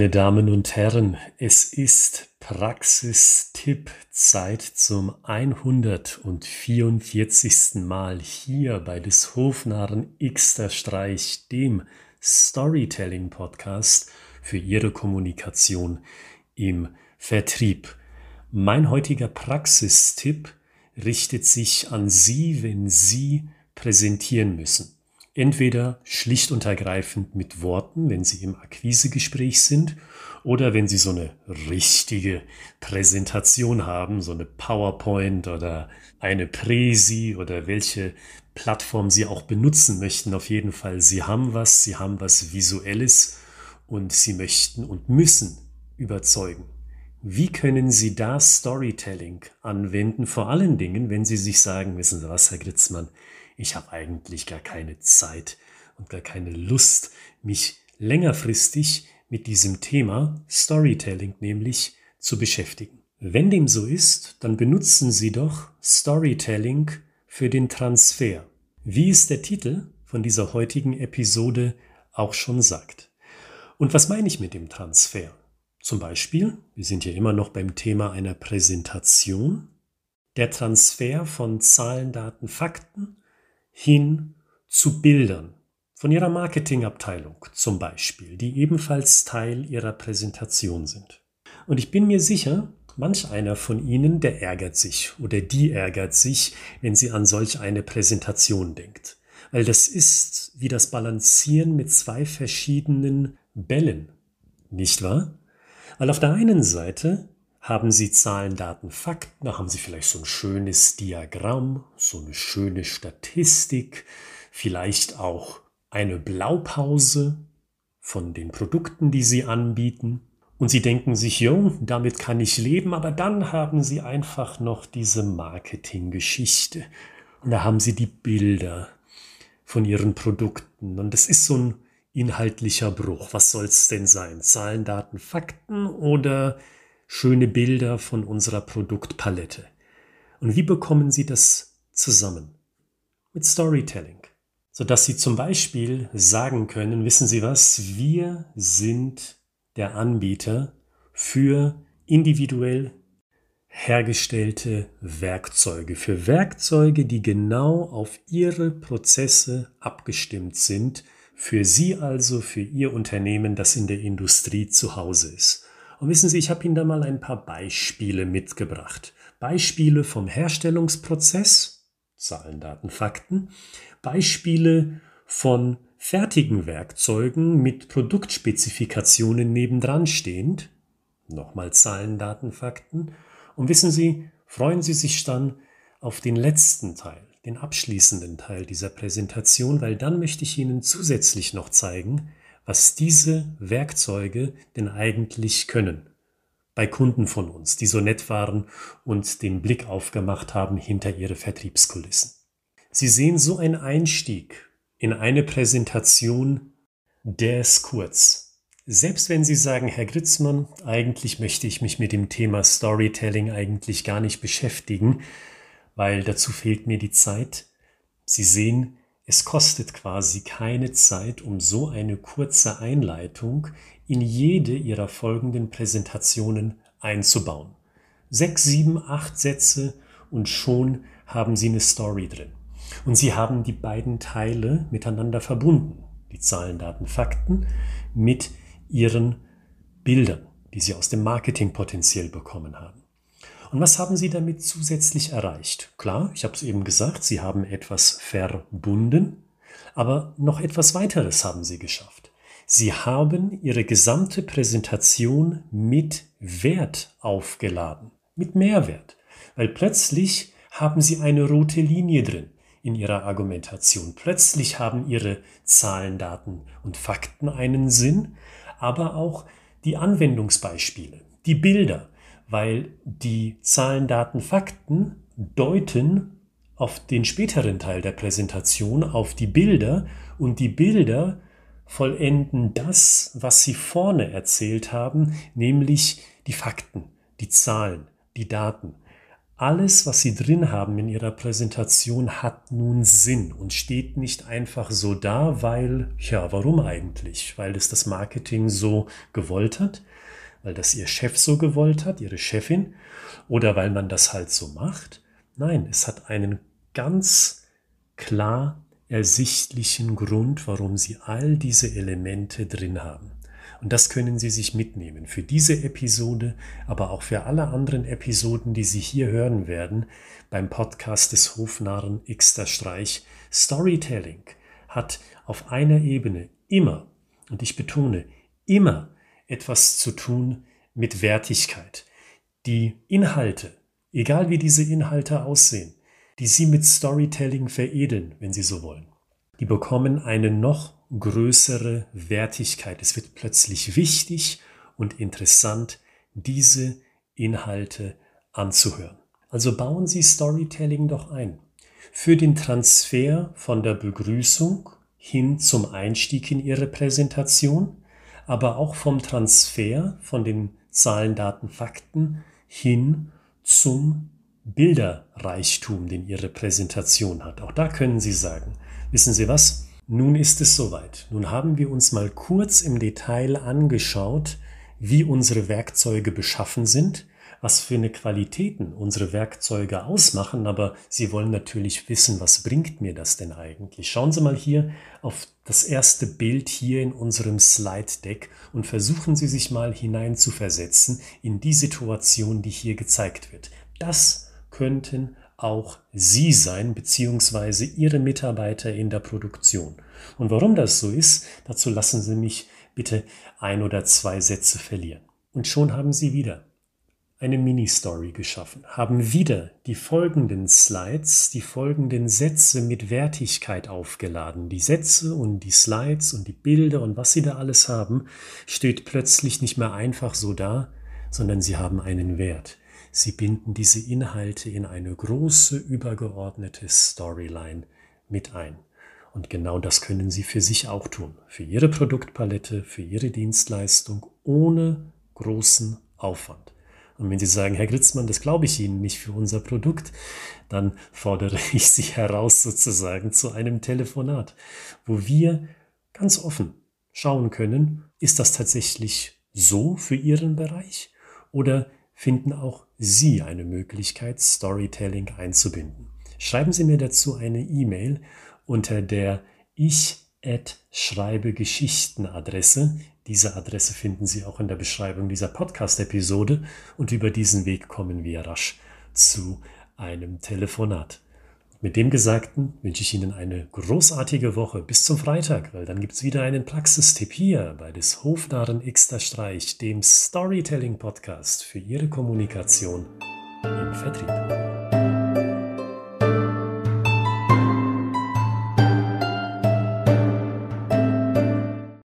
Meine Damen und Herren, es ist Praxistipp Zeit zum 144. Mal hier bei des Hofnarren Xter Streich, dem Storytelling Podcast für Ihre Kommunikation im Vertrieb. Mein heutiger Praxistipp richtet sich an Sie, wenn Sie präsentieren müssen. Entweder schlicht und ergreifend mit Worten, wenn Sie im Akquisegespräch sind, oder wenn Sie so eine richtige Präsentation haben, so eine PowerPoint oder eine Präsi oder welche Plattform Sie auch benutzen möchten. Auf jeden Fall, Sie haben was, Sie haben was Visuelles und Sie möchten und müssen überzeugen. Wie können Sie da Storytelling anwenden? Vor allen Dingen, wenn Sie sich sagen, wissen Sie was, Herr Gritzmann, ich habe eigentlich gar keine Zeit und gar keine Lust, mich längerfristig mit diesem Thema Storytelling nämlich zu beschäftigen. Wenn dem so ist, dann benutzen Sie doch Storytelling für den Transfer. Wie es der Titel von dieser heutigen Episode auch schon sagt. Und was meine ich mit dem Transfer? Zum Beispiel, wir sind ja immer noch beim Thema einer Präsentation, der Transfer von Zahlen, Daten, Fakten hin zu Bildern von Ihrer Marketingabteilung zum Beispiel, die ebenfalls Teil Ihrer Präsentation sind. Und ich bin mir sicher, manch einer von Ihnen, der ärgert sich oder die ärgert sich, wenn sie an solch eine Präsentation denkt. Weil das ist wie das Balancieren mit zwei verschiedenen Bällen, nicht wahr? Weil auf der einen Seite haben Sie Zahlen, Daten, Fakten? Da haben Sie vielleicht so ein schönes Diagramm, so eine schöne Statistik, vielleicht auch eine Blaupause von den Produkten, die Sie anbieten. Und Sie denken sich, jo, damit kann ich leben, aber dann haben Sie einfach noch diese Marketinggeschichte. Und da haben Sie die Bilder von Ihren Produkten. Und das ist so ein inhaltlicher Bruch. Was soll es denn sein? Zahlen, Daten, Fakten oder schöne Bilder von unserer Produktpalette. Und wie bekommen Sie das zusammen? Mit Storytelling. Sodass Sie zum Beispiel sagen können, wissen Sie was, wir sind der Anbieter für individuell hergestellte Werkzeuge, für Werkzeuge, die genau auf Ihre Prozesse abgestimmt sind, für Sie also, für Ihr Unternehmen, das in der Industrie zu Hause ist. Und wissen Sie, ich habe Ihnen da mal ein paar Beispiele mitgebracht. Beispiele vom Herstellungsprozess, Zahlen, Daten, Fakten, Beispiele von fertigen Werkzeugen mit Produktspezifikationen nebendran stehend, nochmal Zahlen, Daten, Fakten. Und wissen Sie, freuen Sie sich dann auf den letzten Teil, den abschließenden Teil dieser Präsentation, weil dann möchte ich Ihnen zusätzlich noch zeigen, was diese Werkzeuge denn eigentlich können. Bei Kunden von uns, die so nett waren und den Blick aufgemacht haben hinter ihre Vertriebskulissen. Sie sehen so einen Einstieg in eine Präsentation, der ist kurz. Selbst wenn Sie sagen, Herr Gritzmann, eigentlich möchte ich mich mit dem Thema Storytelling eigentlich gar nicht beschäftigen, weil dazu fehlt mir die Zeit. Sie sehen, es kostet quasi keine Zeit, um so eine kurze Einleitung in jede ihrer folgenden Präsentationen einzubauen. Sechs, sieben, acht Sätze und schon haben Sie eine Story drin. Und Sie haben die beiden Teile miteinander verbunden, die Zahlen, Daten, Fakten, mit Ihren Bildern, die Sie aus dem Marketing potenziell bekommen haben. Und was haben Sie damit zusätzlich erreicht? Klar, ich habe es eben gesagt, Sie haben etwas verbunden, aber noch etwas weiteres haben Sie geschafft. Sie haben Ihre gesamte Präsentation mit Wert aufgeladen, mit Mehrwert, weil plötzlich haben Sie eine rote Linie drin in Ihrer Argumentation. Plötzlich haben Ihre Zahlen, Daten und Fakten einen Sinn, aber auch die Anwendungsbeispiele, die Bilder, weil die Zahlen, Daten, Fakten deuten auf den späteren Teil der Präsentation, auf die Bilder und die Bilder vollenden das, was sie vorne erzählt haben, nämlich die Fakten, die Zahlen, die Daten. alles, was Sie drin haben in Ihrer Präsentation, hat nun Sinn und steht nicht einfach so da, weil, ja, warum eigentlich? Weil es das Marketing so gewollt hat, weil das Ihr Chef so gewollt hat, Ihre Chefin, oder weil man das halt so macht. Nein, es hat einen ganz klar ersichtlichen Grund, warum Sie all diese Elemente drin haben. Und das können Sie sich mitnehmen für diese Episode, aber auch für alle anderen Episoden, die Sie hier hören werden beim Podcast des Hofnarren Xter Streich. Storytelling hat auf einer Ebene immer, und ich betone, immer etwas zu tun mit Wertigkeit. Die Inhalte, egal wie diese Inhalte aussehen, die Sie mit Storytelling veredeln, wenn Sie so wollen, die bekommen eine noch größere Wertigkeit. Es wird plötzlich wichtig und interessant, diese Inhalte anzuhören. Also bauen Sie Storytelling doch ein. Für den Transfer von der Begrüßung hin zum Einstieg in Ihre Präsentation, aber auch vom Transfer von den Zahlen, Daten, Fakten hin zum Bilderreichtum, den Ihre Präsentation hat. Auch da können Sie sagen, wissen Sie was? Nun ist es soweit. Nun haben wir uns mal kurz im Detail angeschaut, wie unsere Werkzeuge beschaffen sind, was für eine Qualitäten unsere Werkzeuge ausmachen, aber Sie wollen natürlich wissen, was bringt mir das denn eigentlich? Schauen Sie mal hier auf das erste Bild hier in unserem Slide Deck und versuchen Sie sich mal hineinzuversetzen in die Situation, die hier gezeigt wird. Das könnten auch Sie sein, beziehungsweise Ihre Mitarbeiter in der Produktion. Und warum das so ist, dazu lassen Sie mich bitte ein oder zwei Sätze verlieren. Und schon haben Sie wieder eine Mini-Story geschaffen, haben wieder die folgenden Slides, die folgenden Sätze mit Wertigkeit aufgeladen. Die Sätze und die Slides und die Bilder und was Sie da alles haben, steht plötzlich nicht mehr einfach so da, sondern sie haben einen Wert. Sie binden diese Inhalte in eine große übergeordnete Storyline mit ein. Und genau das können Sie für sich auch tun, für Ihre Produktpalette, für Ihre Dienstleistung ohne großen Aufwand. Und wenn Sie sagen, Herr Gritzmann, das glaube ich Ihnen nicht für unser Produkt, dann fordere ich Sie heraus sozusagen zu einem Telefonat, wo wir ganz offen schauen können, ist das tatsächlich so für Ihren Bereich oder finden auch Sie eine Möglichkeit, Storytelling einzubinden. Schreiben Sie mir dazu eine E-Mail unter der ich schreibe Geschichten Adresse. Diese Adresse finden Sie auch in der Beschreibung dieser Podcast-Episode und über diesen Weg kommen wir rasch zu einem Telefonat. Mit dem Gesagten wünsche ich Ihnen eine großartige Woche bis zum Freitag, weil dann gibt es wieder einen Praxistipp hier bei des Hofnarren Xter Streich, dem Storytelling Podcast für Ihre Kommunikation im Vertrieb.